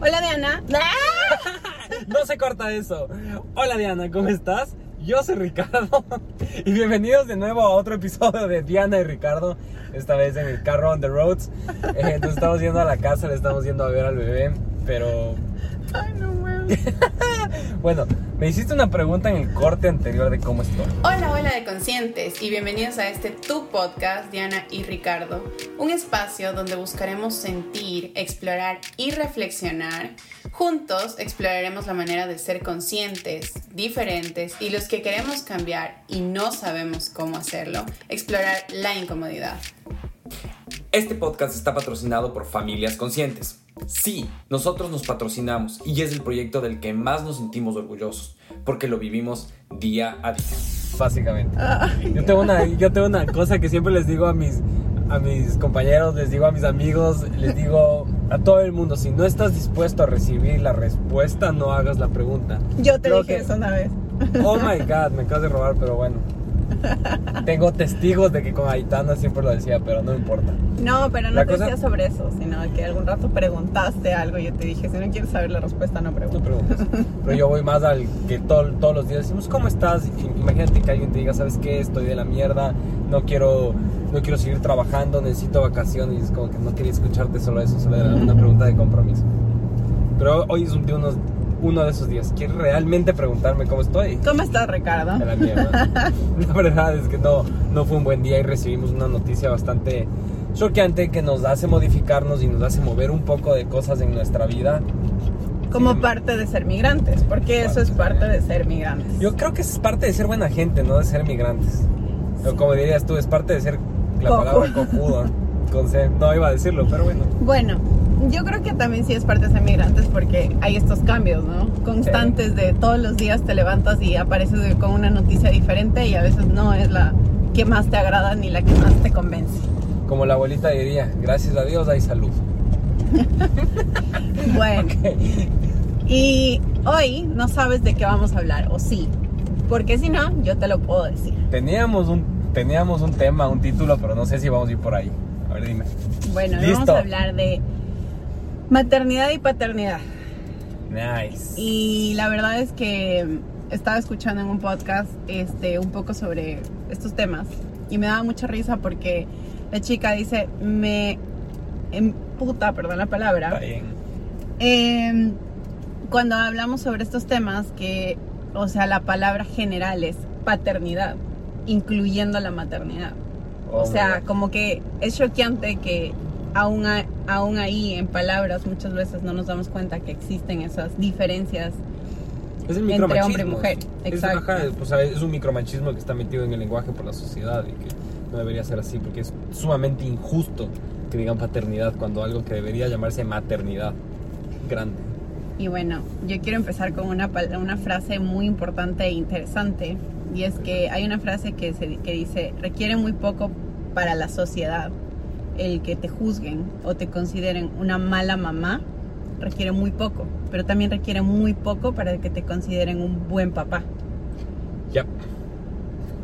Hola Diana. No se corta eso. Hola Diana, ¿cómo estás? Yo soy Ricardo y bienvenidos de nuevo a otro episodio de Diana y Ricardo, esta vez en el carro on the roads. Eh, nos estamos yendo a la casa, le estamos yendo a ver al bebé, pero Ay, no. bueno, me hiciste una pregunta en el corte anterior de cómo estoy. Hola, hola de conscientes y bienvenidos a este Tu Podcast, Diana y Ricardo. Un espacio donde buscaremos sentir, explorar y reflexionar. Juntos exploraremos la manera de ser conscientes, diferentes y los que queremos cambiar y no sabemos cómo hacerlo, explorar la incomodidad. Este podcast está patrocinado por Familias Conscientes. Sí, nosotros nos patrocinamos y es el proyecto del que más nos sentimos orgullosos, porque lo vivimos día a día. Básicamente. Yo tengo una, yo tengo una cosa que siempre les digo a mis, a mis compañeros, les digo a mis amigos, les digo a todo el mundo, si no estás dispuesto a recibir la respuesta, no hagas la pregunta. Yo te Creo dije que- eso una vez. Oh my god, me acabas de robar, pero bueno. Tengo testigos de que con Aitana siempre lo decía, pero no importa. No, pero no La te cosa- decía sobre eso, sino que algún rato preguntaste algo y yo te dije, si no quieres saber la respuesta, no No preguntes. preguntes. Pero yo voy más al que todo- todos los días decimos, ¿cómo estás? Imagínate que alguien te diga, ¿sabes qué? Estoy de la mierda, no quiero, no quiero seguir trabajando, necesito vacaciones. Y es como que no quería escucharte solo eso, solo era una pregunta de compromiso. Pero hoy es un día unos, uno de esos días. ¿Quieres realmente preguntarme cómo estoy? ¿Cómo estás, Ricardo? La mierda. La verdad es que no, no fue un buen día y recibimos una noticia bastante choqueante que nos hace modificarnos y nos hace mover un poco de cosas en nuestra vida. Como Sí. parte de ser migrantes, porque eso es parte de ser migrantes. Yo creo que es parte de ser buena gente, no de ser migrantes. O como dirías tú, es parte de ser la Cojo. palabra cojudo. Con C. No iba a decirlo, pero bueno. Bueno, yo creo que también sí es parte de migrantes porque hay estos cambios, ¿no? Constantes de todos los días te levantas y apareces con una noticia diferente y a veces no es la que más te agrada ni la que más te convence. Como la abuelita diría, gracias a Dios hay salud. Bueno, y hoy no sabes de qué vamos a hablar, o sí, porque si no, yo te lo puedo decir. Teníamos un, teníamos un tema, un título, pero no sé si vamos a ir por ahí. A ver, dime. Bueno, vamos a hablar de maternidad y paternidad. Nice. Y la verdad es que estaba escuchando en un podcast este, un poco sobre estos temas y me daba mucha risa porque la chica dice, me emputa, perdón la palabra, Está bien. eh, cuando hablamos sobre estos temas que, o sea, la palabra general es paternidad, incluyendo la maternidad. Oh, O sea, como que es choqueante que aún, aún ahí en palabras muchas veces no nos damos cuenta que existen esas diferencias. es el entre hombre y mujer, Es, exacto. pues, es un micromachismo que está metido en el lenguaje por la sociedad y que no debería ser así porque es sumamente injusto que digan paternidad cuando algo que debería llamarse maternidad. Grande. Y bueno, yo quiero empezar con una, una frase muy importante e interesante. Y es que hay una frase que, se, que dice, requiere muy poco para la sociedad el que te juzguen o te consideren una mala mamá. Requiere muy poco, pero también requiere muy poco para que te consideren un buen papá. Ya.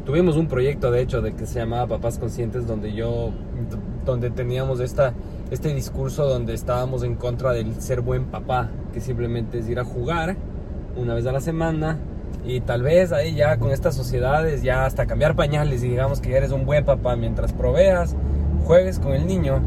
Tuvimos un proyecto, de hecho, de que se llamaba Papás Conscientes, donde yo, donde teníamos esta, este discurso donde estábamos en contra del ser buen papá, que simplemente es ir a jugar una vez a la semana y tal vez ahí ya con estas sociedades ya hasta cambiar pañales y digamos que ya eres un buen papá mientras proveas, juegues con el niño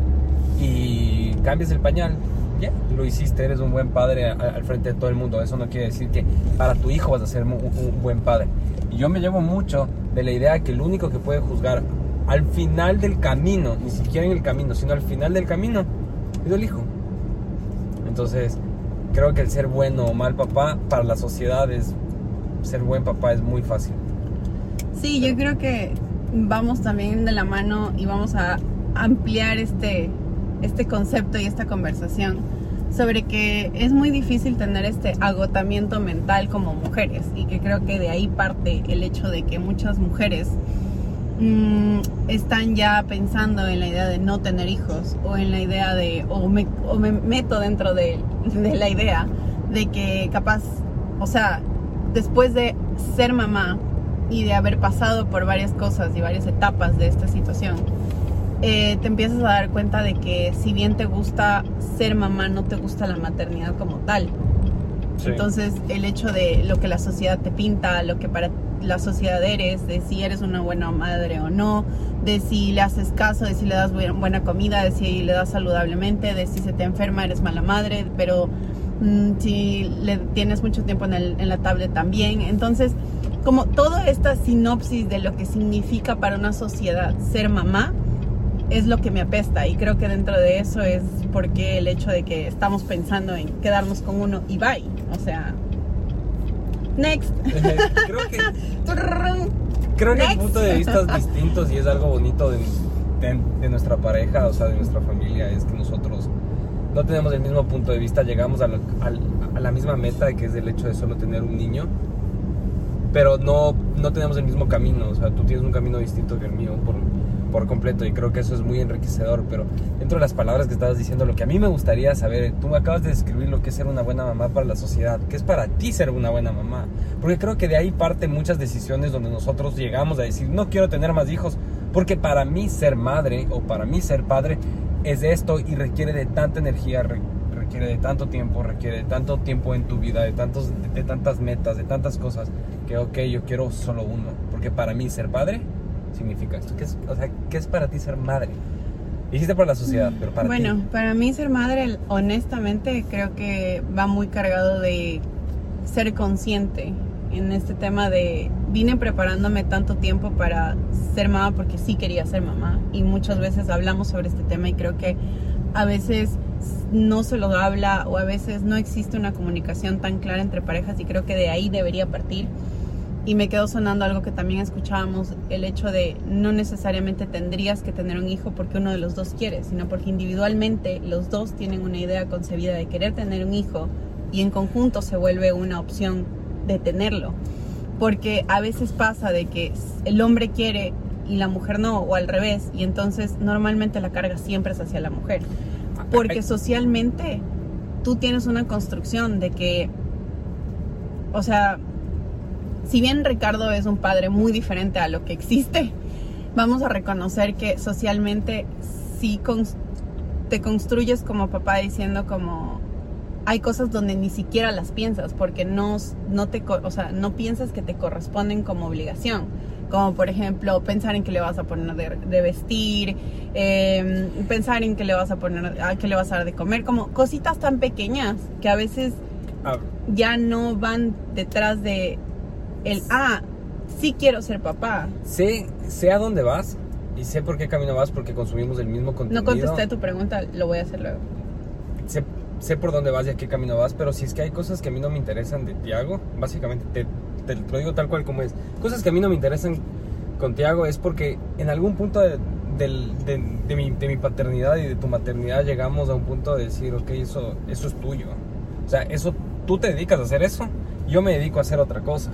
y cambies el pañal. Ya, lo hiciste, eres un buen padre al frente de todo el mundo. Eso no quiere decir que para tu hijo vas a ser un, un buen padre. Y yo me llevo mucho de la idea que el único que puede juzgar al final del camino, ni siquiera en el camino, sino al final del camino, es el hijo. Entonces, creo que el ser bueno o mal papá para la sociedad es ser buen papá es muy fácil. Sí, yo creo que vamos también de la mano y vamos a ampliar este, este concepto y esta conversación sobre que es muy difícil tener este agotamiento mental como mujeres y que creo que de ahí parte el hecho de que muchas mujeres mm, están ya pensando en la idea de no tener hijos o en la idea de, o me, meto dentro de, de la idea de que capaz, o sea, después de ser mamá y de haber pasado por varias cosas y varias etapas de esta situación, eh, te empiezas a dar cuenta de que si bien te gusta ser mamá, no te gusta la maternidad como tal. Sí. Entonces, el hecho de lo que la sociedad te pinta, lo que para la sociedad eres, de si eres una buena madre o no, de si le haces caso, de si le das bu- buena comida, de si le das saludablemente, de si se te enferma eres mala madre, pero mm, si le tienes mucho tiempo en, el- en la tablet también. Entonces, como toda esta sinopsis de lo que significa para una sociedad ser mamá, es lo que me apesta y creo que dentro de eso es porque el hecho de que estamos pensando en quedarnos con uno y bye, o sea, next. creo que creo que Next. el punto de vista es distintos y es algo bonito de, de- de nuestra pareja, o sea, de nuestra familia, es que nosotros no tenemos el mismo punto de vista, llegamos a la, a la misma meta, que es el hecho de solo tener un niño, pero no, no tenemos el mismo camino, o sea, tú tienes un camino distinto que el mío por, por completo y creo que eso es muy enriquecedor, pero dentro de las palabras que estabas diciendo, lo que a mí me gustaría saber, tú me acabas de describir lo que es ser una buena mamá para la sociedad, ¿qué es para ti ser una buena mamá? Porque creo que de ahí parten muchas decisiones donde nosotros llegamos a decir, no quiero tener más hijos, porque para mí ser madre o para mí ser padre es esto y requiere de tanta energía, re- requiere de tanto tiempo, requiere de tanto tiempo en tu vida, de, tantos, de tantas metas, de tantas cosas, que ok, yo quiero solo uno, porque para mí ser padre significa esto. ¿Qué es, o sea, ¿qué es para ti ser madre? Dijiste para la sociedad, pero para bueno, ti. para mí ser madre, honestamente, creo que va muy cargado de ser consciente en este tema de vine preparándome tanto tiempo para ser mamá porque sí quería ser mamá y muchas veces hablamos sobre este tema y creo que a veces no se lo habla o a veces no existe una comunicación tan clara entre parejas y creo que de ahí debería partir y me quedó sonando algo que también escuchábamos, el hecho de no necesariamente tendrías que tener un hijo porque uno de los dos quiere, sino porque individualmente los dos tienen una idea concebida de querer tener un hijo y en conjunto se vuelve una opción de tenerlo. Porque a veces pasa de que el hombre quiere y la mujer no, o al revés, y entonces normalmente la carga siempre es hacia la mujer. Porque Ay. socialmente tú tienes una construcción de que, o sea, si bien Ricardo es un padre muy diferente a lo que existe, vamos a reconocer que socialmente sí cons- te construyes como papá diciendo como hay cosas donde ni siquiera las piensas porque no, no te o sea, no piensas que te corresponden como obligación. Como por ejemplo pensar en que le vas a poner de, de vestir eh, pensar en que le vas a poner a que le vas a dar de comer como cositas tan pequeñas que a veces Ah, ya no van detrás de el ah sí quiero ser papá sé, sé a dónde vas y sé por qué camino vas porque consumimos el mismo contenido. no contesté tu pregunta lo voy a hacer luego sé, sé por dónde vas y a qué camino vas, pero si es que hay cosas que a mí no me interesan de Tiago, básicamente te, te lo digo tal cual como es. Cosas que a mí no me interesan con Tiago es porque en algún punto de, de mi, de mi paternidad y de tu maternidad llegamos a un punto de decir, ok, eso, eso es tuyo. O sea, eso, tú te dedicas a hacer eso, yo me dedico a hacer otra cosa.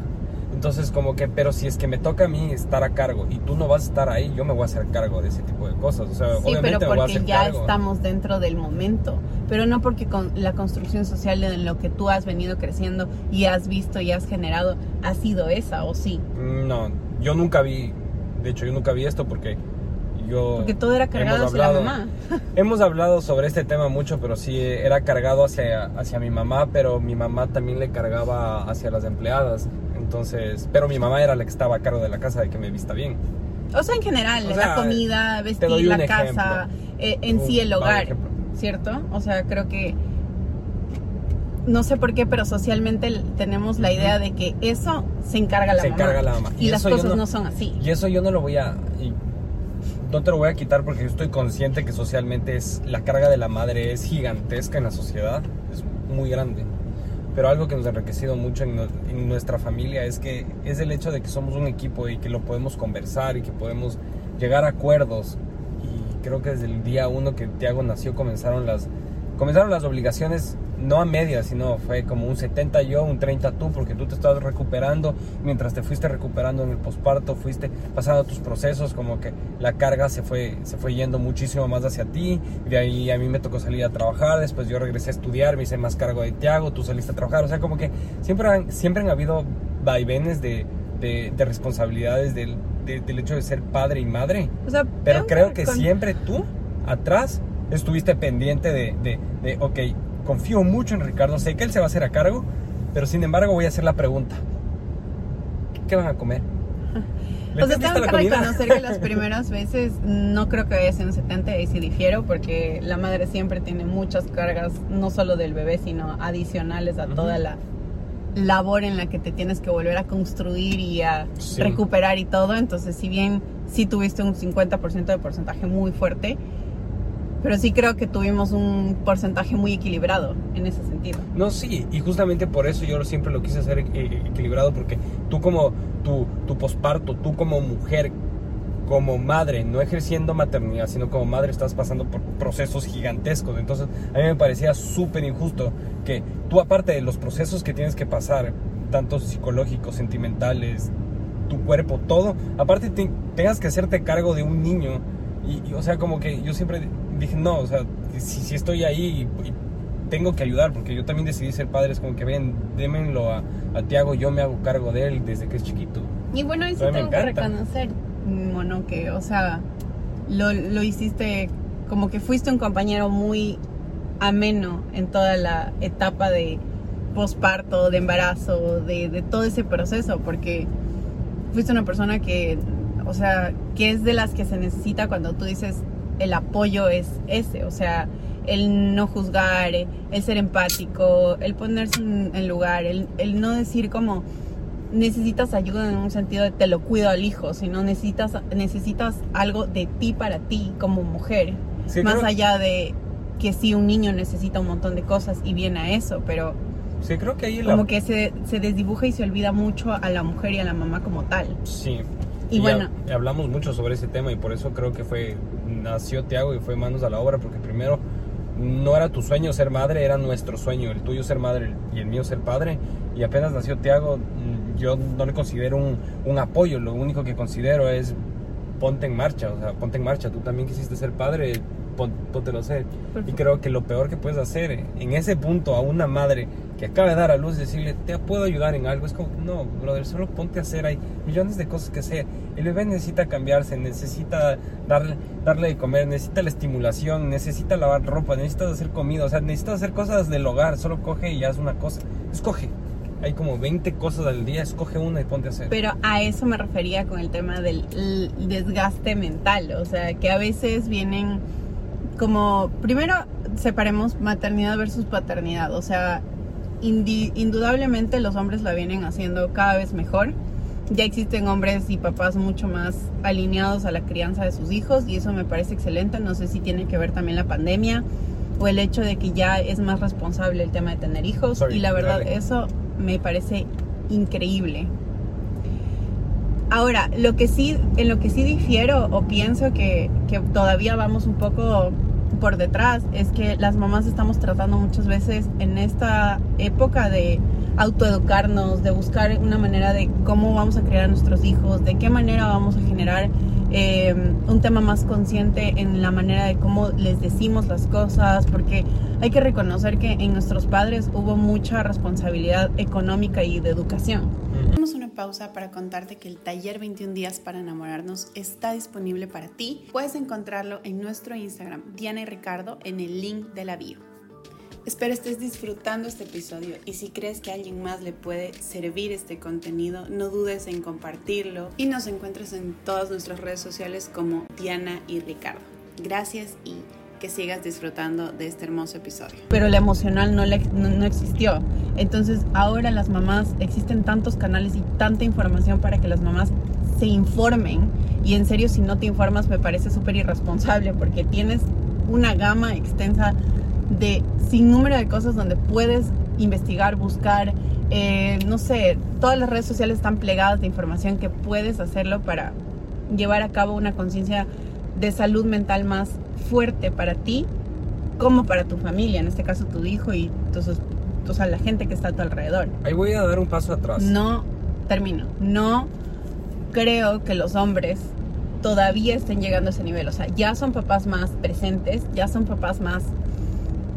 Entonces, como que, pero si es que me toca a mí estar a cargo y tú no vas a estar ahí, yo me voy a hacer cargo de ese tipo de cosas. O sea, Sí, obviamente pero me voy a porque hacer ya cargo. estamos dentro del momento, pero no porque con la construcción social de lo que tú has venido creciendo y has visto y has generado ha sido esa o sí, Mm, No, yo nunca vi, de hecho yo nunca vi esto porque yo... porque todo era cargado hacia la mamá. Hemos hablado sobre este tema mucho, pero sí era cargado hacia, hacia mi mamá, pero mi mamá también le cargaba hacia las empleadas. Entonces, pero mi mamá era la que estaba a cargo de la casa, de que me vista bien. O sea, en general, O la comida, vestir, la casa, eh, en Un sí el hogar. ¿cierto? O sea, creo que no sé por qué, pero socialmente tenemos la idea de que eso se encarga la Se mamá. encarga la mamá. Y, Y las cosas no- no son así. Y eso yo no lo voy a... y no te lo voy a quitar porque yo estoy consciente que socialmente es, la carga de la madre es gigantesca en la sociedad, es muy grande. Pero algo que nos ha enriquecido mucho en, nu- en nuestra familia es que es el hecho de que somos un equipo y que lo podemos conversar y que podemos llegar a acuerdos. Y creo que desde el día uno que Tiago nació comenzaron las, comenzaron las obligaciones, no a medias, sino fue como un 70 yo, un 30 tú, porque tú te estabas recuperando, mientras te fuiste recuperando en el posparto, fuiste pasando tus procesos, como que la carga se fue, se fue yendo muchísimo más hacia ti, de ahí a mí me tocó salir a trabajar, después yo regresé a estudiar, me hice más cargo de Tiago, tú saliste a trabajar, o sea, como que siempre han, siempre han habido vaivenes de de, de responsabilidades del, de- del hecho de ser padre y madre. O sea, Pero creo que con- siempre tú, atrás, estuviste pendiente de, de, de, ok, confío mucho en Ricardo, sé que él se va a hacer a cargo, pero sin embargo voy a hacer la pregunta. ¿Qué van a comer? ¿Le O sea, tengo que reconocer que las primeras veces no creo que vaya a ser un 70 y si difiero porque la madre siempre tiene muchas cargas, no solo del bebé, sino adicionales a Ujú. toda la labor en la que te tienes que volver a construir y a Sí. recuperar y todo. Entonces, si bien sí tuviste un 50% de porcentaje muy fuerte, pero sí creo que tuvimos un porcentaje muy equilibrado en ese sentido. No, sí, y justamente por eso yo siempre lo quise hacer eh, equilibrado, porque tú como tu, tu posparto, tú como mujer, como madre, no ejerciendo maternidad, sino como madre estás pasando por procesos gigantescos. Entonces, a mí me parecía súper injusto que tú, aparte de los procesos que tienes que pasar, tanto psicológicos, sentimentales, tu cuerpo, todo, aparte te- tengas que hacerte cargo de un niño. Y, o sea, como que yo siempre dije, no, o sea, si, si estoy ahí y, y tengo que ayudar, porque yo también decidí ser padre, es como que ven, démenlo a, a Tiago, yo me hago cargo de él desde que es chiquito. Y bueno, me tengo que reconocer, mono, que, o sea, lo, lo hiciste como que fuiste un compañero muy ameno en toda la etapa de posparto, de embarazo, de, de todo ese proceso, porque fuiste una persona que, o sea, que es de las que se necesita cuando tú dices el apoyo es ese, o sea, el no juzgar, el ser empático, el ponerse en, lugar, el, el no decir como necesitas ayuda en un sentido de te lo cuido al hijo, sino necesitas, necesitas algo de ti para ti como mujer, Sí, más creo- allá de que sí un niño necesita un montón de cosas y viene a eso, pero Sí, creo que ahí la... como que se, se desdibuja y se olvida mucho a la mujer y a la mamá como tal. Sí. Y bueno. hablamos mucho sobre ese tema y por eso creo que fue, nació Tiago y fue manos a la obra, porque primero no era tu sueño ser madre, era nuestro sueño, el tuyo ser madre y el mío ser padre. Y apenas nació Tiago, mm, yo no le considero un, un apoyo, lo único que considero es ponte en marcha, o sea, ponte en marcha, tú también quisiste ser padre, póntelo a hacer. Y creo que lo peor que puedes hacer en ese punto a una madre que acaba de dar a luz, decirle, te puedo ayudar en algo, es como, no, brother, solo ponte a hacer, hay millones de cosas que hacer. El bebé necesita cambiarse, necesita darle, darle de comer, necesita la estimulación, necesita lavar ropa, necesitas hacer comida, o sea, necesitas hacer cosas del hogar, solo coge y haz una cosa. Escoge. Hay como 20 cosas al día, escoge una y ponte a hacer. Pero a eso me refería con el tema del desgaste mental, o sea, que a veces vienen como, primero separemos maternidad versus paternidad, o sea, indudablemente los hombres la vienen haciendo cada vez mejor. Ya existen hombres y papás mucho más alineados a la crianza de sus hijos y eso me parece excelente. No sé si tiene que ver también la pandemia o el hecho de que ya es más responsable el tema de tener hijos Sorry, y la verdad dale. eso me parece increíble. Ahora, lo que sí, en lo que sí difiero o pienso que, que todavía vamos un poco por detrás es que las mamás estamos tratando muchas veces en esta época de autoeducarnos, de buscar una manera de cómo vamos a criar a nuestros hijos, de qué manera vamos a generar eh, un tema más consciente en la manera de cómo les decimos las cosas, porque hay que reconocer que en nuestros padres hubo mucha responsabilidad económica y de educación. Hacemos una pausa para contarte que el taller 21 días para enamorarnos está disponible para ti. Puedes encontrarlo en nuestro Instagram, Diana y Ricardo, en el link de la bio. Espero estés disfrutando este episodio y si crees que a alguien más le puede servir este contenido, no dudes en compartirlo y nos encuentres en todas nuestras redes sociales como Diana y Ricardo. Gracias y que sigas disfrutando de este hermoso episodio. pero la emocional no, no, no existió. Entonces ahora las mamás, existen tantos canales y tanta información para que las mamás se informen. Y en serio, si no te informas, me parece súper irresponsable porque tienes una gama extensa de sin número de cosas donde puedes investigar, buscar, eh, no sé, todas las redes sociales están plegadas de información que puedes hacerlo para llevar a cabo una conciencia de salud mental más fuerte para ti como para tu familia, en este caso tu hijo y entonces, o sea, la gente que está a tu alrededor. Ahí voy a dar un paso atrás. No, termino, no creo que los hombres todavía estén llegando a ese nivel, o sea, ya son papás más presentes, ya son papás más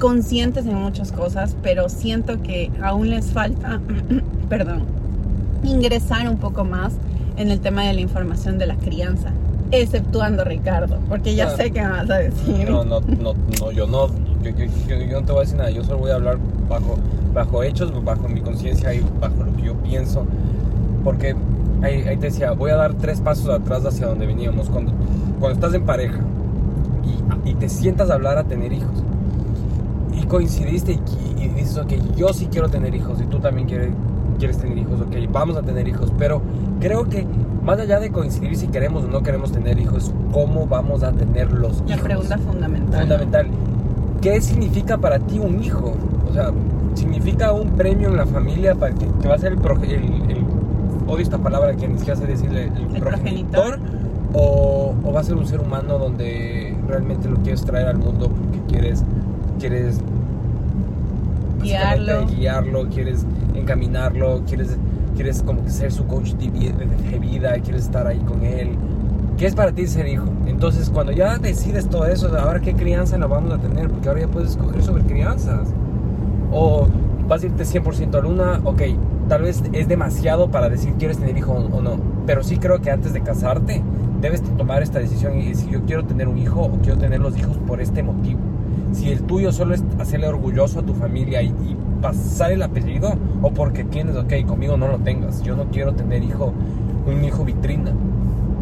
conscientes en muchas cosas, pero siento que aún les falta, perdón, ingresar un poco más en el tema de la información de la crianza, exceptuando Ricardo, porque ya Ah. sé qué me vas a decir. No, no, no, no, yo no, yo, yo- yo- yo no te voy a decir nada, yo solo voy a hablar bajo, bajo hechos, bajo mi conciencia y bajo lo que yo pienso, porque ahí, ahí te decía, voy a dar tres pasos atrás hacia donde veníamos, cuando, cuando estás en pareja y, y te sientas a hablar a tener hijos, y coincidiste y, y dices, ok, yo sí quiero tener hijos y tú también quieres, quieres tener hijos, ok, vamos a tener hijos, pero creo que más allá de coincidir si queremos o no queremos tener hijos, ¿cómo vamos a tener los La hijos? pregunta fundamental. fundamental. ¿Qué significa para ti un hijo? O sea, ¿significa un premio en la familia para que, que va a ser el, proge- el, el- odio esta palabra que ni siquiera sé decirle, el, El progenitor? O, o va a ser un ser humano donde realmente lo quieres traer al mundo porque quieres, quieres Guiarlo. guiarlo, quieres encaminarlo, quieres, quieres como que ser su coach de vi- de vida, quieres estar ahí con él. ¿Qué es para ti ser hijo? Entonces, cuando ya decides todo eso, ahora qué crianza la vamos a tener, porque ahora ya puedes escoger sobre crianzas. O vas a irte 100% a luna, ok, tal vez es demasiado para decir quieres tener hijo o no, pero sí creo que antes de casarte debes de tomar esta decisión y decir yo quiero tener un hijo o quiero tener los hijos por este motivo. Si el tuyo solo es hacerle orgulloso a tu familia y, y pasar el apellido o porque tienes, ok, conmigo no lo tengas, yo no quiero tener hijo, un hijo vitrina,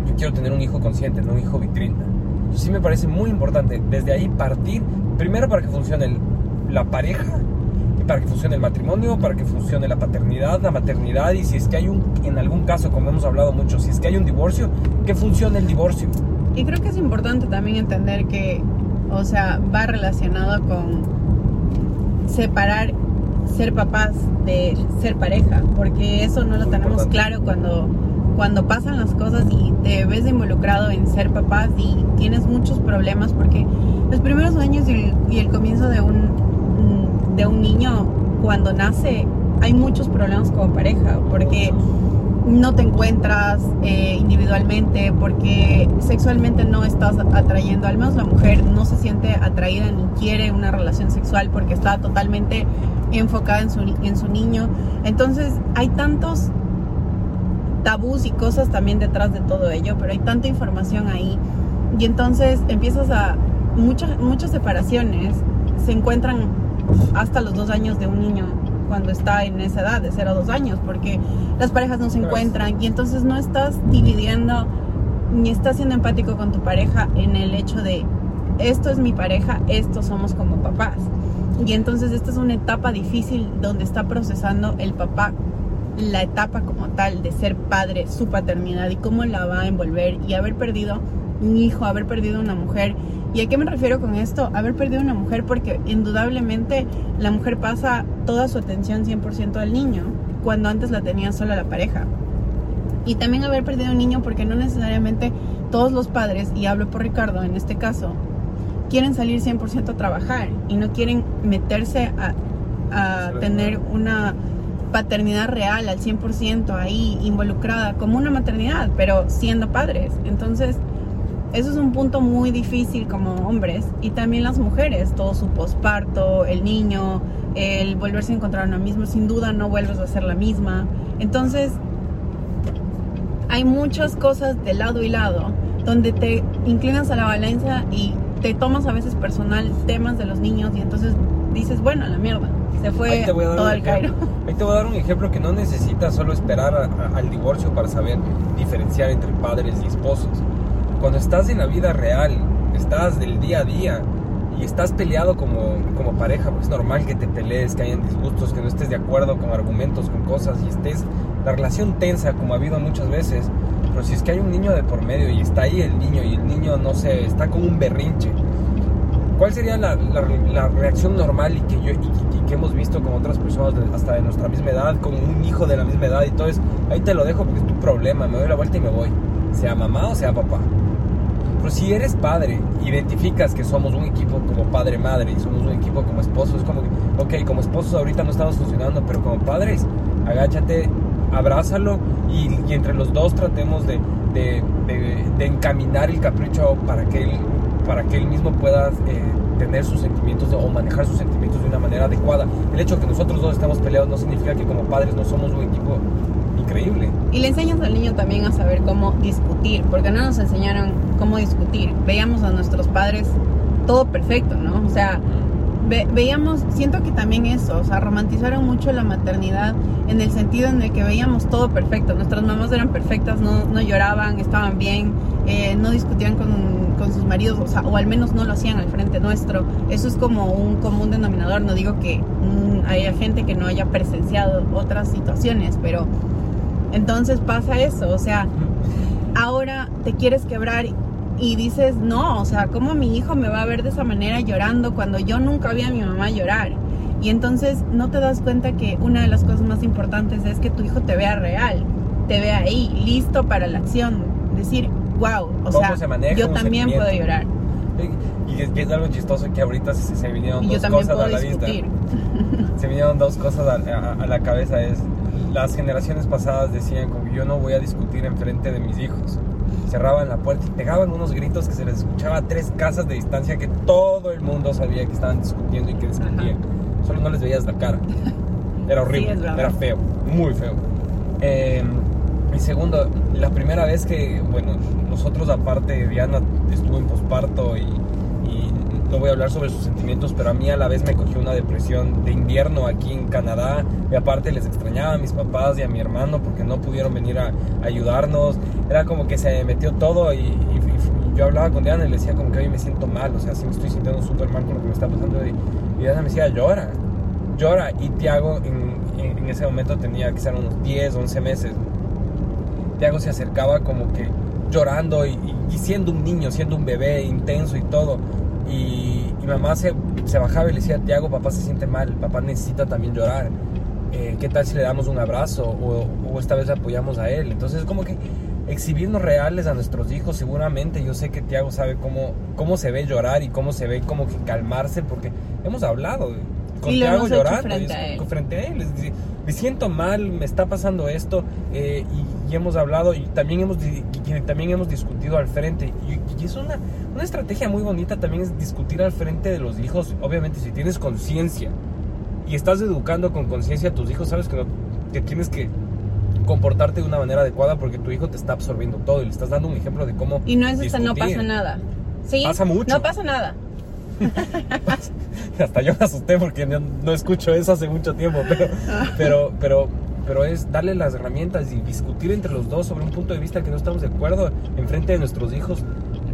yo quiero tener un hijo consciente, no un hijo vitrina. Sí me parece muy importante desde ahí partir, primero para que funcione el- la pareja, para que funcione el matrimonio, para que funcione la paternidad, la maternidad y si es que hay un, en algún caso, como hemos hablado mucho, si es que hay un divorcio, que funcione el divorcio. Y creo que es importante también entender que, o sea, va relacionado con separar ser papás de ser pareja, porque eso no lo Muy tenemos importante. claro cuando, cuando pasan las cosas y te ves involucrado en ser papás y tienes muchos problemas porque los primeros años y el, y el comienzo de un, de un niño cuando nace hay muchos problemas como pareja, porque no te encuentras eh, individualmente porque sexualmente no estás atrayendo, al menos la mujer no se siente atraída ni quiere una relación sexual porque está totalmente enfocada en su, en su niño. Entonces hay tantos tabús y cosas también detrás de todo ello, pero hay tanta información ahí. Y entonces empiezas a... Muchas, muchas separaciones se encuentran hasta los dos años de un niño cuando está en esa edad, de 0 a 2 años, porque las parejas no se encuentran y entonces no estás dividiendo ni estás siendo empático con tu pareja en el hecho de esto es mi pareja, esto somos como papás. Y entonces esta es una etapa difícil donde está procesando el papá la etapa como tal de ser padre, su paternidad y cómo la va a envolver y haber perdido un hijo, haber perdido una mujer. ¿Y a qué me refiero con esto? Haber perdido una mujer porque indudablemente la mujer pasa toda su atención 100% al niño, cuando antes la tenía solo la pareja. Y también haber perdido un niño porque no necesariamente todos los padres, y hablo por Ricardo en este caso, quieren salir 100% a trabajar y no quieren meterse a, tener una paternidad real al 100% ahí involucrada como una maternidad, pero siendo padres. Entonces, eso es un punto muy difícil como hombres y también las mujeres, todo su posparto, el niño, el volverse a encontrar una misma, sin duda no vuelves a ser la misma. Entonces, hay muchas cosas de lado y lado donde te inclinas a la balanza y te tomas a veces personal temas de los niños y entonces dices, bueno, a la mierda, se fue todo el Cairo. Ahí te voy a dar un ejemplo que no necesitas solo esperar a- a- al divorcio para saber diferenciar entre padres y esposos. Cuando estás en la vida real, estás del día a día y estás peleado como, como pareja, pues es normal que te pelees, que hayan disgustos, que no estés de acuerdo con argumentos, con cosas y estés la relación tensa como ha habido muchas veces. Pero si es que hay un niño de por medio y está ahí el niño y el niño no sé, está con un berrinche, ¿Cuál sería la, la- la reacción normal y que yo y, y- y que hemos visto con otras personas hasta de nuestra misma edad, con un hijo de la misma edad y todo eso? Ahí te lo dejo porque es tu problema, me doy la vuelta y me voy, sea mamá o sea papá. Pero si eres padre, identificas que somos un equipo como padre-madre y somos un equipo como esposos, es como ok, como esposos ahorita no estamos funcionando, pero como padres, agáchate, abrázalo y, y entre los dos tratemos de, de- de- de encaminar el capricho para que él, para que él mismo pueda eh, tener sus sentimientos o manejar sus sentimientos de una manera adecuada. El hecho de que nosotros dos estemos peleados no significa que como padres no somos un equipo increíble. Y le enseñas al niño también a saber cómo discutir, porque no nos enseñaron cómo discutir. Veíamos a nuestros padres todo perfecto, ¿no? O sea, ve- veíamos, siento que también eso, o sea, romantizaron mucho la maternidad en el sentido en el que veíamos todo perfecto. Nuestras mamás eran perfectas, no, no lloraban, estaban bien, eh, no discutían con, con sus maridos, o sea, o al menos no lo hacían al frente nuestro. Eso es como un común denominador. No digo que mm, haya gente que no haya presenciado otras situaciones, pero entonces pasa eso, o sea, ahora te quieres quebrar y dices, no, o sea, ¿cómo mi hijo me va a ver de esa manera llorando cuando yo nunca vi a mi mamá llorar? Y entonces no te das cuenta que una de las cosas más importantes es que tu hijo te vea real, te vea ahí, listo para la acción. Decir, wow, o ¿Cómo sea, se maneja yo también puedo llorar. Y es, y es algo chistoso que ahorita se, se vinieron Y dos cosas a la vista. discutir. Se vinieron dos cosas a, a- a la cabeza. Es las generaciones pasadas decían como yo no voy a discutir enfrente de mis hijos. Cerraban la puerta y pegaban unos gritos que se les escuchaba a tres casas de distancia que todo el mundo sabía que estaban discutiendo y que discutían. Solo no les veías la cara. Era horrible, Sí, era feo, muy feo. Eh, y segundo, la primera vez que, bueno, nosotros aparte, Diana estuvo en posparto y no voy a hablar sobre sus sentimientos, pero a mí a la vez me cogió una depresión de invierno aquí en Canadá. Y aparte les extrañaba a mis papás y a mi hermano porque no pudieron venir a, ayudarnos. Era como que se metió todo y, yo hablaba con Diana y le decía como que hoy me siento mal, o sea, sí me estoy sintiendo súper mal con lo que me está pasando. Y, y Diana me decía, llora, llora. Y Tiago en, en- en ese momento tenía ser unos 10, 11 meses. Tiago se acercaba como que llorando y- y siendo un niño, siendo un bebé intenso y todo. Y, y mamá se, se bajaba y le decía, Tiago, papá se siente mal, papá necesita también llorar. Eh, ¿Qué tal si le damos un abrazo o, o esta vez le apoyamos a él? Entonces como que exhibirnos reales a nuestros hijos, seguramente yo sé que Tiago sabe cómo, cómo se ve llorar y cómo se ve como que calmarse, porque hemos hablado con Y Tiago hecho llorando. y frente es a él. frente a él. es decir, me siento mal, me está pasando esto eh, y, y hemos hablado y también hemos, y también hemos discutido al frente. Y, es una, una estrategia muy bonita también es discutir al frente de los hijos. Obviamente si tienes conciencia y estás educando con conciencia a tus hijos, sabes que, no- que tienes que comportarte de una manera adecuada porque tu hijo te está absorbiendo todo y le estás dando un ejemplo de cómo Y no es hasta no pasa nada. ¿Sí? Pasa mucho. No pasa nada. Hasta yo me asusté porque no, no escucho eso hace mucho tiempo, pero, pero, pero, pero es darle las herramientas y discutir entre los dos sobre un punto de vista que no estamos de acuerdo en frente de nuestros hijos.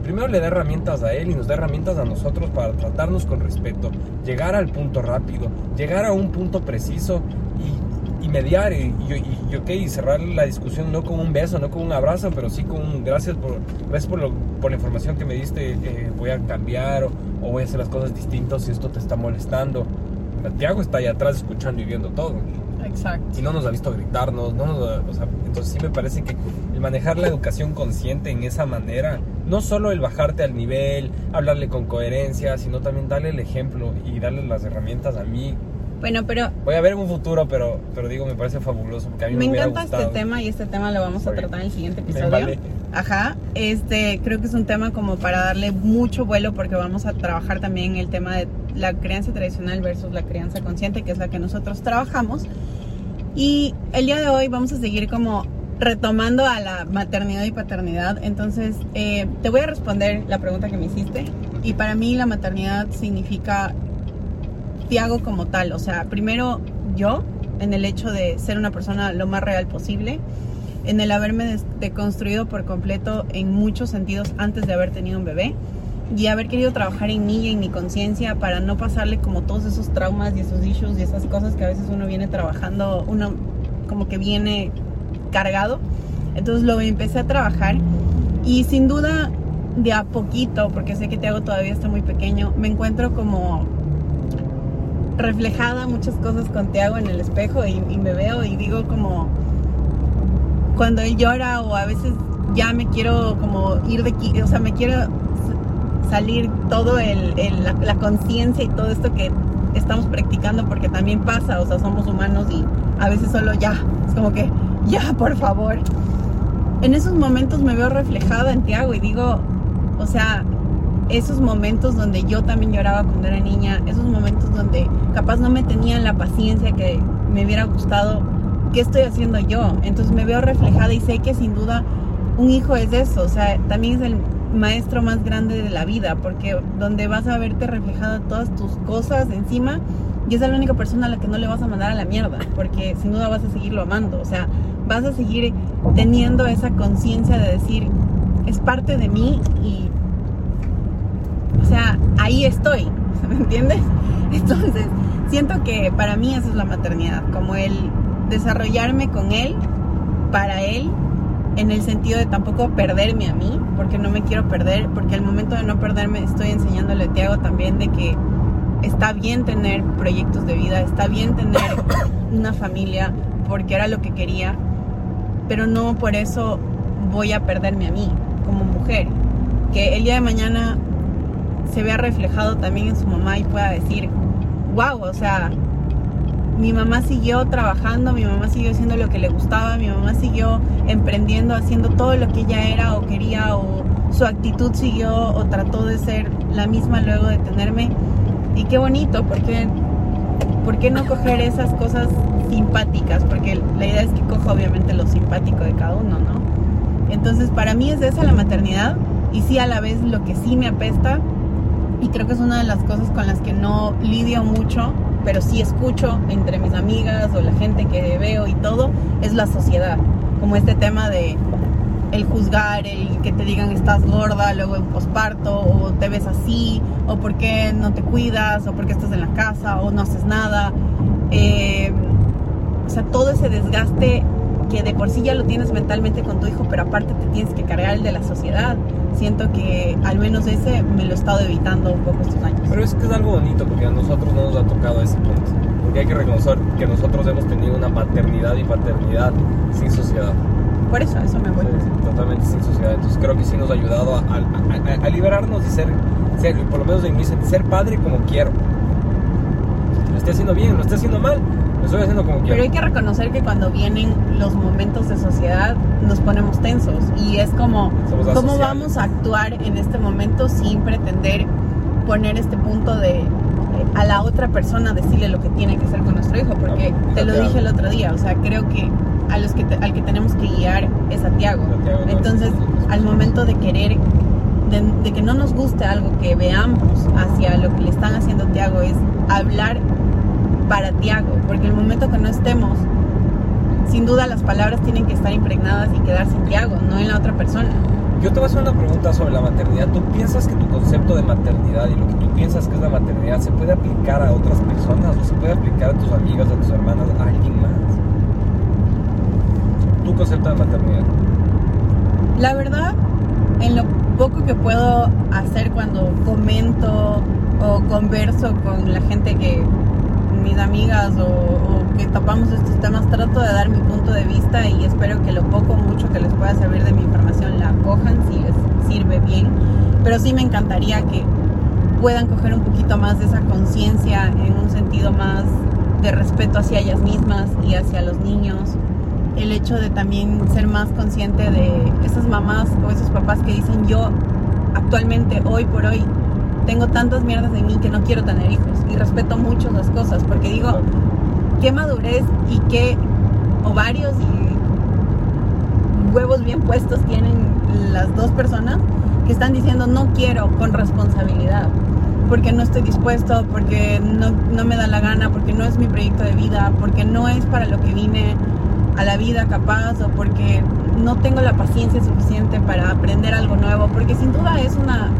Primero le da herramientas a él y nos da herramientas a nosotros para tratarnos con respeto, llegar al punto rápido, llegar a un punto preciso y, y mediar y, y, y, ok, y cerrar la discusión no con un beso, no con un abrazo, pero sí con un gracias por, gracias por, lo- por la información que me diste, eh, voy a cambiar o, o voy a hacer las cosas distintas si esto te está molestando. Santiago está ahí atrás escuchando y viendo todo Exacto. y no nos ha visto gritarnos, no nos ha- o sea, entonces sí me parece que el manejar la educación consciente en esa manera, no solo el bajarte al nivel, hablarle con coherencia, sino también darle el ejemplo y darle las herramientas a mí. Bueno, pero Voy a ver en un futuro, pero, pero digo, me parece fabuloso porque a mí me, me encanta este tema y este tema lo vamos a Sorry. tratar en el siguiente episodio. vale. Ajá, este creo que es un tema como para darle mucho vuelo porque vamos a trabajar también el tema de la crianza tradicional versus la crianza consciente, que es la que nosotros trabajamos. Y el día de hoy vamos a seguir como retomando a la maternidad y paternidad. Entonces, eh, te voy a responder la pregunta que me hiciste. Y para mí la maternidad significa Tiago como tal. O sea, primero yo, en el hecho de ser una persona lo más real posible, en el haberme deconstruido por completo en muchos sentidos antes de haber tenido un bebé y haber querido trabajar en mí y en mi conciencia para no pasarle como todos esos traumas y esos issues y esas cosas que a veces uno viene trabajando, uno como que viene cargado. Entonces lo empecé a trabajar y sin duda de a poquito, porque sé que Tiago todavía está muy pequeño, me encuentro como reflejada muchas cosas con Tiago en el espejo y, me veo y digo como cuando él llora o a veces ya me quiero como ir de aquí, o sea, me quiero salir todo el, el- la, la conciencia y todo esto que estamos practicando porque también pasa, o sea, somos humanos y a veces solo ya, es como que ya, por favor. En esos momentos me veo reflejada en Tiago y digo, o sea, esos momentos donde yo también lloraba cuando era niña, esos momentos donde capaz no me tenían la paciencia que me hubiera gustado, ¿qué estoy haciendo yo? Entonces me veo reflejada y sé que sin duda un hijo es eso, o sea, también es el maestro más grande de la vida, porque donde vas a verte reflejada todas tus cosas encima y es la única persona a la que no le vas a mandar a la mierda, porque sin duda vas a seguirlo amando, o sea, vas a seguir teniendo esa conciencia de decir, es parte de mí y, o sea, ahí estoy, ¿me entiendes? Entonces, siento que para mí eso es la maternidad, como el desarrollarme con él, para él, en el sentido de tampoco perderme a mí, porque no me quiero perder, porque al momento de no perderme estoy enseñándole a Tiago también de que está bien tener proyectos de vida, está bien tener una familia, porque era lo que quería, pero no por eso voy a perderme a mí como mujer. Que el día de mañana se vea reflejado también en su mamá y pueda decir, wow, o sea, mi mamá siguió trabajando, mi mamá siguió haciendo lo que le gustaba, mi mamá siguió emprendiendo, haciendo todo lo que ella era o quería, o su actitud siguió o trató de ser la misma luego de tenerme. Y qué bonito, porque ¿por qué no coger esas cosas simpáticas? Porque la idea es que coja obviamente lo simpático de cada uno, ¿no? Entonces para mí es esa la maternidad y sí a la vez lo que sí me apesta y creo que es una de las cosas con las que no lidio mucho pero sí escucho entre mis amigas o la gente que veo y todo, es la sociedad. Como este tema de el juzgar, el que te digan estás gorda, luego en posparto, o te ves así, o por qué no te cuidas, o por qué estás en la casa, o no haces nada. Eh, o sea, todo ese desgaste que de por sí ya lo tienes mentalmente con tu hijo, pero aparte te tienes que cargar el de la sociedad. Siento que al menos ese me lo he estado evitando un poco estos años. Pero es que es algo bonito porque a nosotros no nos ha tocado ese punto. Porque hay que reconocer que nosotros hemos tenido una maternidad y paternidad sin sociedad. Por eso, eso me voy. totalmente sin sociedad. Entonces creo que sí nos ha ayudado a, a, liberarnos y ser, ser, por lo menos de mí, ser padre como quiero. Lo esté haciendo bien, lo esté haciendo mal, estoy haciendo como quiero. Pero hay que reconocer que cuando vienen los momentos de sociedad nos ponemos tensos y es como, ¿cómo vamos a actuar en este momento sin pretender poner este punto de a la otra persona decirle lo que tiene que hacer con nuestro hijo? Porque te lo dije el otro día, o sea, creo que a los que al que tenemos que guiar es a Tiago. Entonces, al momento de querer de, de, que no nos guste algo que veamos hacia lo que le están haciendo Tiago es hablar para Tiago, porque el momento que no estemos, sin duda las palabras tienen que estar impregnadas y quedarse en Tiago, no en la otra persona. Yo te voy a hacer una pregunta sobre la maternidad. ¿Tú piensas que tu concepto de maternidad y lo que tú piensas que es la maternidad se puede aplicar a otras personas o se puede aplicar a tus amigas, a tus hermanas, a alguien más? Tu concepto de maternidad. La verdad, en lo poco que puedo hacer cuando comento o converso con la gente que mis amigas o, que tapamos estos temas, trato de dar mi punto de vista y espero que lo poco o mucho que les pueda servir de mi información la cojan si les sirve bien. Pero sí me encantaría que puedan coger un poquito más de esa conciencia en un sentido más de respeto hacia ellas mismas y hacia los niños. El hecho de también ser más consciente de esas mamás o esos papás que dicen yo actualmente, hoy por hoy, tengo tantas mierdas de mí que no quiero tener hijos y respeto mucho las cosas porque digo, qué madurez y qué ovarios y huevos bien puestos tienen las dos personas que están diciendo no quiero con responsabilidad porque no estoy dispuesto, porque no, no me da la gana, porque no es mi proyecto de vida, porque no es para lo que vine a la vida capaz o porque no tengo la paciencia suficiente para aprender algo nuevo, porque sin duda es una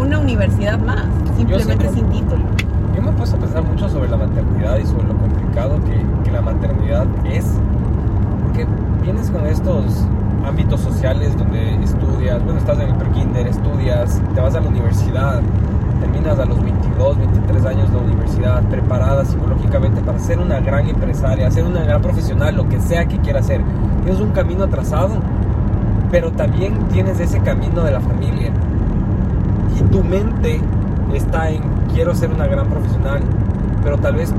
una universidad más, simplemente sin título. Yo me he puesto a pensar mucho sobre la maternidad y sobre lo complicado que, que la maternidad es, porque vienes con estos ámbitos sociales donde estudias, bueno, estás en el prekinder, estudias, te vas a la universidad, terminas a los 22, 23 años de la universidad, preparada psicológicamente para ser una gran empresaria, ser una gran profesional, lo que sea que quieras hacer. Tienes un camino atrasado, pero también tienes ese camino de la familia tu mente está en quiero ser una gran profesional, pero tal vez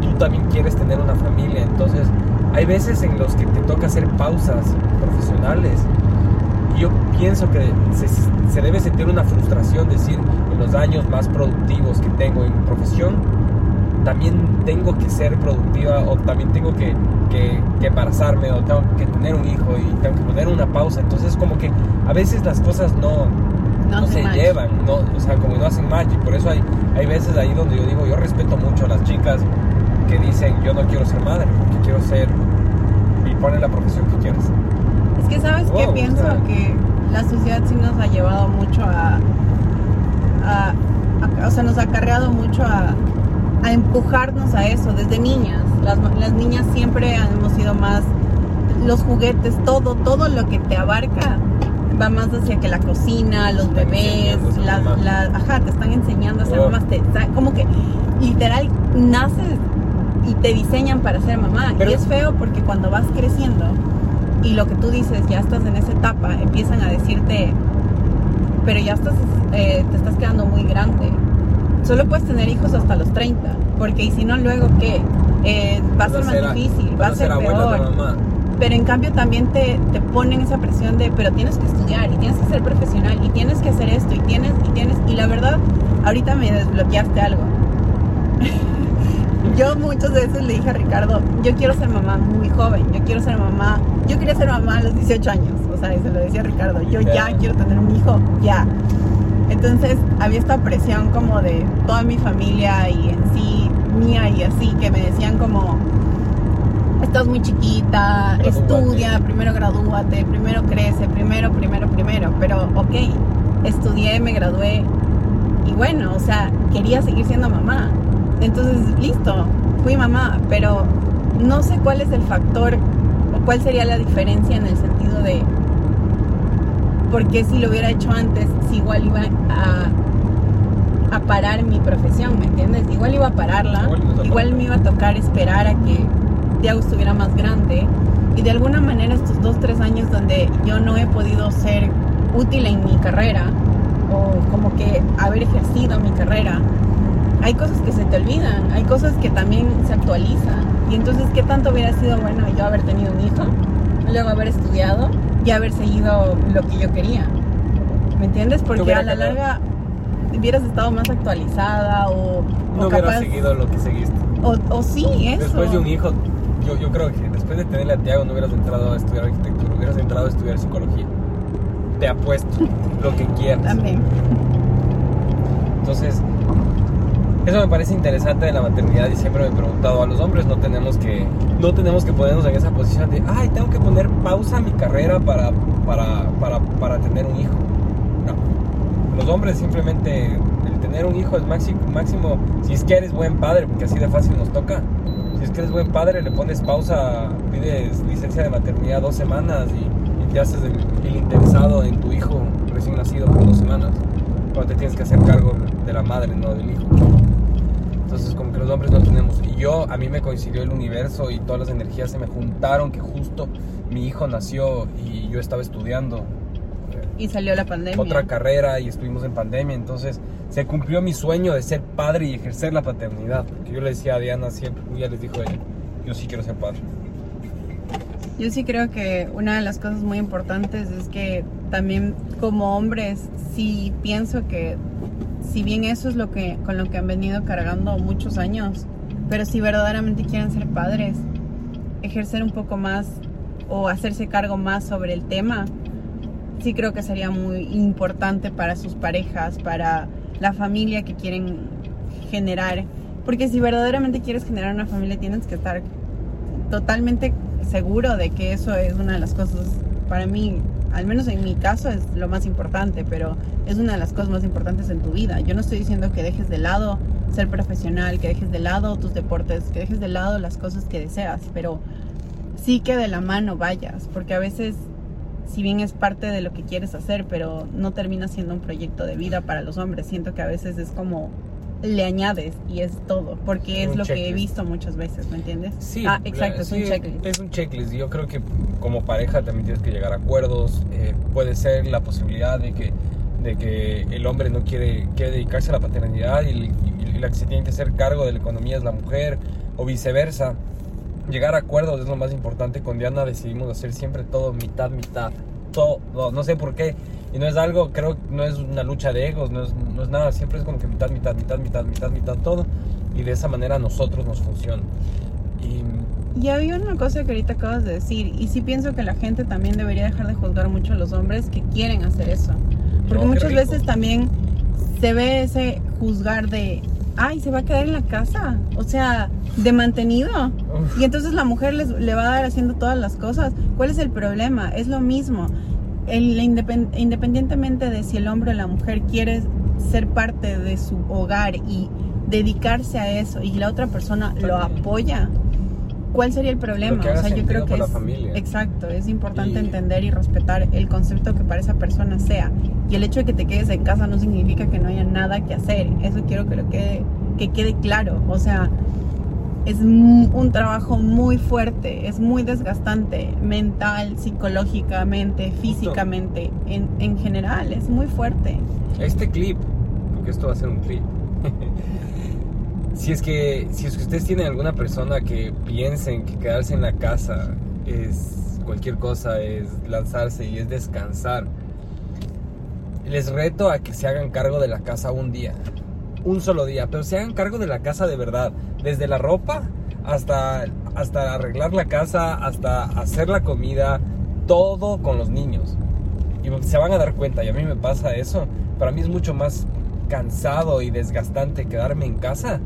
tú también quieres tener una familia. Entonces, hay veces en los que te toca hacer pausas profesionales. Yo pienso que se, se debe sentir una frustración, decir, en los años más productivos que tengo en profesión, también tengo que ser productiva o también tengo que, que, que embarazarme o tengo que tener un hijo y tengo que poner una pausa. Entonces como que a veces las cosas no, No se llevan, no, o sea, como no hacen. Y por eso hay, hay veces ahí donde yo digo, yo respeto mucho a las chicas que dicen, yo no quiero ser madre, porque quiero ser, y ponen la profesión que quieras. Es que sabes Wow, que pienso que la sociedad sí nos ha llevado mucho a, a- a- o sea, nos ha cargado mucho a, a empujarnos a eso desde niñas. Las, las niñas siempre hemos sido más los juguetes, todo, todo lo que te abarca va más hacia que la cocina, los bebés, a ser mamá. las- ajá, te están enseñando a ser Oh. mamás, te- como que literal naces y te diseñan para ser mamá. Pero- y es feo porque cuando vas creciendo y lo que tú dices, ya estás en esa etapa, empiezan a decirte, pero ya estás, eh, te estás quedando muy grande. Solo puedes tener hijos hasta los 30, porque y si no, luego qué? Eh, va a ser más a- difícil, va a ser abuelas de peor. Pero en cambio también te, te ponen esa presión de, pero tienes que estudiar y tienes que ser profesional y tienes que hacer esto y tienes y tienes. Y la verdad, ahorita me desbloqueaste algo. yo muchas veces le dije a Ricardo, yo quiero ser mamá muy joven, yo quiero ser mamá, yo quería ser mamá a los 18 años, o sea, y se lo decía a Ricardo, yo Ya. quiero tener un hijo, ya. Entonces había esta presión como de toda mi familia y en sí mía y así, que me decían como, estás muy chiquita, estudia, primero gradúate, primero crece, primero, primero, primero. Pero, ok, estudié, me gradué y bueno, o sea, quería seguir siendo mamá. Entonces, listo, fui mamá, pero no sé cuál es el factor o cuál sería la diferencia en el sentido de por qué si lo hubiera hecho antes, si igual iba a, a parar mi profesión, ¿me entiendes? Igual iba a pararla, Igual me iba a tocar esperar a que Tiago estuviera más grande. Y de alguna manera estos dos, tres años donde yo no he podido ser útil en mi carrera o como que haber ejercido mi carrera, hay cosas que se te olvidan, hay cosas que también se actualizan. Y entonces, ¿qué tanto hubiera sido bueno yo haber tenido un hijo, luego haber estudiado y haber seguido lo que yo quería? ¿Me entiendes? Porque a la quedado? larga hubieras estado más actualizada o, No o hubiera capaz... seguido lo que seguiste. O, o sí, eso. Después de un hijo, yo, yo creo que después de tenerle a Tiago no hubieras entrado a estudiar arquitectura, hubieras entrado a estudiar psicología. Te apuesto lo que quieras. También. Entonces, eso me parece interesante de la maternidad y siempre me he preguntado, a los hombres no tenemos que no tenemos que ponernos en esa posición de, ay, tengo que poner pausa a mi carrera para, para, para, para tener un hijo. No. Los hombres simplemente, el tener un hijo es máximo, máximo, si es que eres buen padre, porque así de fácil nos toca. Si es que eres buen padre, le pones pausa, pides licencia de maternidad dos semanas y, y te haces el, el interesado en tu hijo recién nacido por dos semanas cuando te tienes que hacer cargo de la madre, no del hijo. Entonces como que los hombres no tenemos. Y yo, a mí me coincidió el universo y todas las energías se me juntaron que justo mi hijo nació y yo estaba estudiando Y salió la pandemia. otra carrera y estuvimos en pandemia. Entonces se cumplió mi sueño de ser padre y ejercer la paternidad. Porque yo le decía a Diana siempre, ya les dijo ella, yo sí quiero ser padre. Yo sí creo que una de las cosas muy importantes es que también como hombres sí pienso que si bien eso es lo que con lo que han venido cargando muchos años, pero si verdaderamente quieren ser padres, ejercer un poco más o hacerse cargo más sobre el tema, sí creo que sería muy importante para sus parejas, para la familia que quieren generar, porque si verdaderamente quieres generar una familia tienes que estar totalmente seguro de que eso es una de las cosas, para mí, al menos en mi caso, es lo más importante, pero es una de las cosas más importantes en tu vida. Yo no estoy diciendo que dejes de lado ser profesional, que dejes de lado tus deportes, que dejes de lado las cosas que deseas, pero sí que de la mano vayas, porque a veces, si bien es parte de lo que quieres hacer, pero no termina siendo un proyecto de vida para los hombres, siento que a veces es como le añades y es todo, porque es Un lo que he visto muchas veces, ¿me entiendes? Sí, Ah, exacto, es un checklist. Es un checklist. Yo creo que como pareja también tienes que llegar a acuerdos. eh, puede ser la posibilidad de que, de que el hombre no quiere, quiere dedicarse a la paternidad y, y- y la que se tiene que hacer cargo de la economía es la mujer o viceversa. Llegar a acuerdos es lo más importante. Con Diana decidimos hacer siempre todo mitad, mitad. Todo. No sé por qué. Y no es algo, creo que no es una lucha de egos, no es, no es nada. Siempre es como que mitad, mitad, mitad, mitad, mitad, mitad, todo. y de esa manera a nosotros nos funciona. Y había una cosa que ahorita acabas de decir, y sí pienso que la gente también debería dejar de juzgar mucho a los hombres que quieren hacer eso. Porque No, muchas veces también se ve ese juzgar de, ay, se va a quedar en la casa, o sea, de mantenido. Uf. Y entonces la mujer les, le va a dar haciendo todas las cosas. ¿Cuál es el problema? Es lo mismo. El, independ- independientemente de si el hombre o la mujer quiere ser parte de su hogar y dedicarse a eso y la otra persona lo apoya, ¿cuál sería el problema? o sea, yo creo que es familia. exacto, es importante Y- entender y respetar el concepto que para esa persona sea. Y el hecho de que te quedes en casa no significa que no haya nada que hacer. Eso quiero que lo quede que quede claro. O sea, es un trabajo muy fuerte, es muy desgastante, mental, psicológicamente, físicamente, en, en general, es muy fuerte. este clip, porque esto va a ser un clip. si es que si es que ustedes tienen alguna persona que piensen que quedarse en la casa es cualquier cosa, es lanzarse y es descansar. Les reto a que se hagan cargo de la casa un día, un solo día, pero se hagan cargo de la casa de verdad, desde la ropa hasta hasta arreglar la casa, hasta hacer la comida, todo con los niños. Y se van a dar cuenta, y a mí me pasa eso. Para mí es mucho más cansado y desgastante quedarme en casa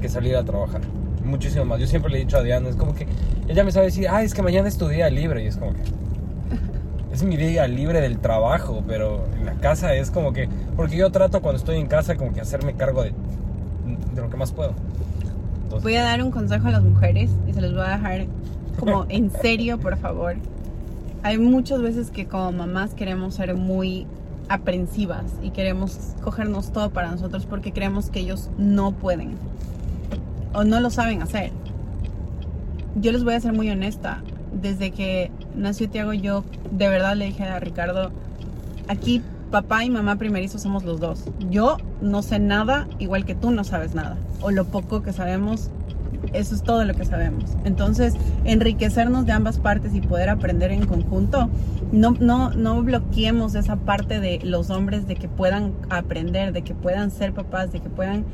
que salir a trabajar. Muchísimo más. Yo siempre le he dicho a Diana, es como que ella me sabe decir, ah, es que mañana es tu día libre. Y es como que es mi día libre del trabajo, pero en la casa es como que, porque yo trato cuando estoy en casa como que hacerme cargo de, de lo que más puedo. Entonces, Voy a dar un consejo a las mujeres y se los voy a dejar como en serio, por favor. Hay muchas veces que como mamás queremos ser muy aprensivas y queremos cogernos todo para nosotros porque creemos que ellos no pueden o no lo saben hacer. Yo les voy a ser muy honesta. Desde que nació Tiago, yo de verdad le dije a Ricardo, aquí papá y mamá primerizo somos los dos. Yo no sé nada, igual que tú no sabes nada. O lo poco que sabemos, eso es todo lo que sabemos. Entonces, enriquecernos de ambas partes y poder aprender en conjunto, no, no, no bloqueemos esa parte de los hombres de que puedan aprender, de que puedan ser papás, de que puedan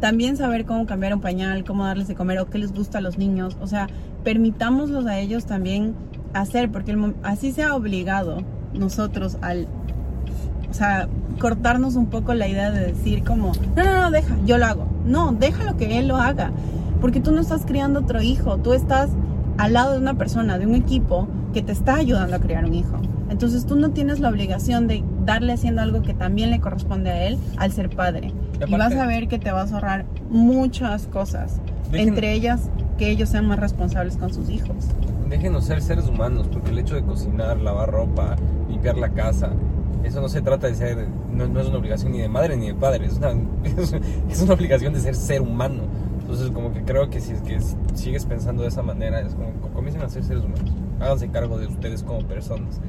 también saber cómo cambiar un pañal, cómo darles de comer o qué les gusta a los niños. O sea, permitámoslos a ellos también hacer, porque el así se ha obligado nosotros al o sea, cortarnos un poco la idea de decir como, no, no, no, deja, yo lo hago. No, déjalo que él lo haga. Porque tú no estás criando otro hijo, tú estás al lado de una persona, de un equipo que te está ayudando a criar un hijo. Entonces tú no tienes la obligación de darle haciendo algo que también le corresponde a él al ser padre. Y Y, vas a ver que te vas a ahorrar muchas cosas. Dejen- Entre ellas, que ellos sean más responsables con sus hijos. Déjenos ser seres humanos, porque el hecho de cocinar, lavar ropa, limpiar la casa, eso no se trata de ser, no, no es una obligación ni de madre ni de padre, es una, es una obligación de ser ser humano. Entonces, como que creo que si es que sigues pensando de esa manera, es como, comiencen a ser seres humanos, háganse cargo de ustedes como personas.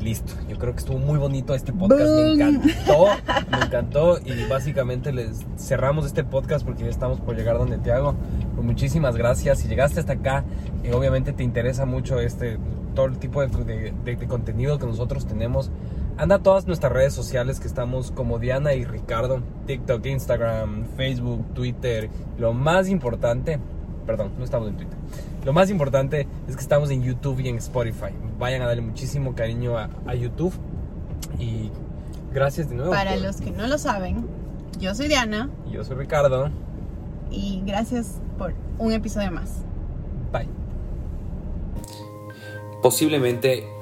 Listo, yo creo que estuvo muy bonito este podcast, me encantó, me encantó y básicamente les cerramos este podcast porque ya estamos por llegar donde te hago. Pues muchísimas gracias. Si llegaste hasta acá, eh, obviamente te interesa mucho este todo el tipo de, de- de- de contenido que nosotros tenemos. Anda a todas nuestras redes sociales que estamos como Diana y Ricardo, TikTok, Instagram, Facebook, Twitter. Lo más importante, perdón, no estamos en Twitter. Lo más importante es que estamos en YouTube y en Spotify. Vayan a darle muchísimo cariño a, a YouTube y gracias de nuevo. Para por- los que no lo saben, yo soy Diana y Yo soy Ricardo. y gracias por un episodio más. Bye. Posiblemente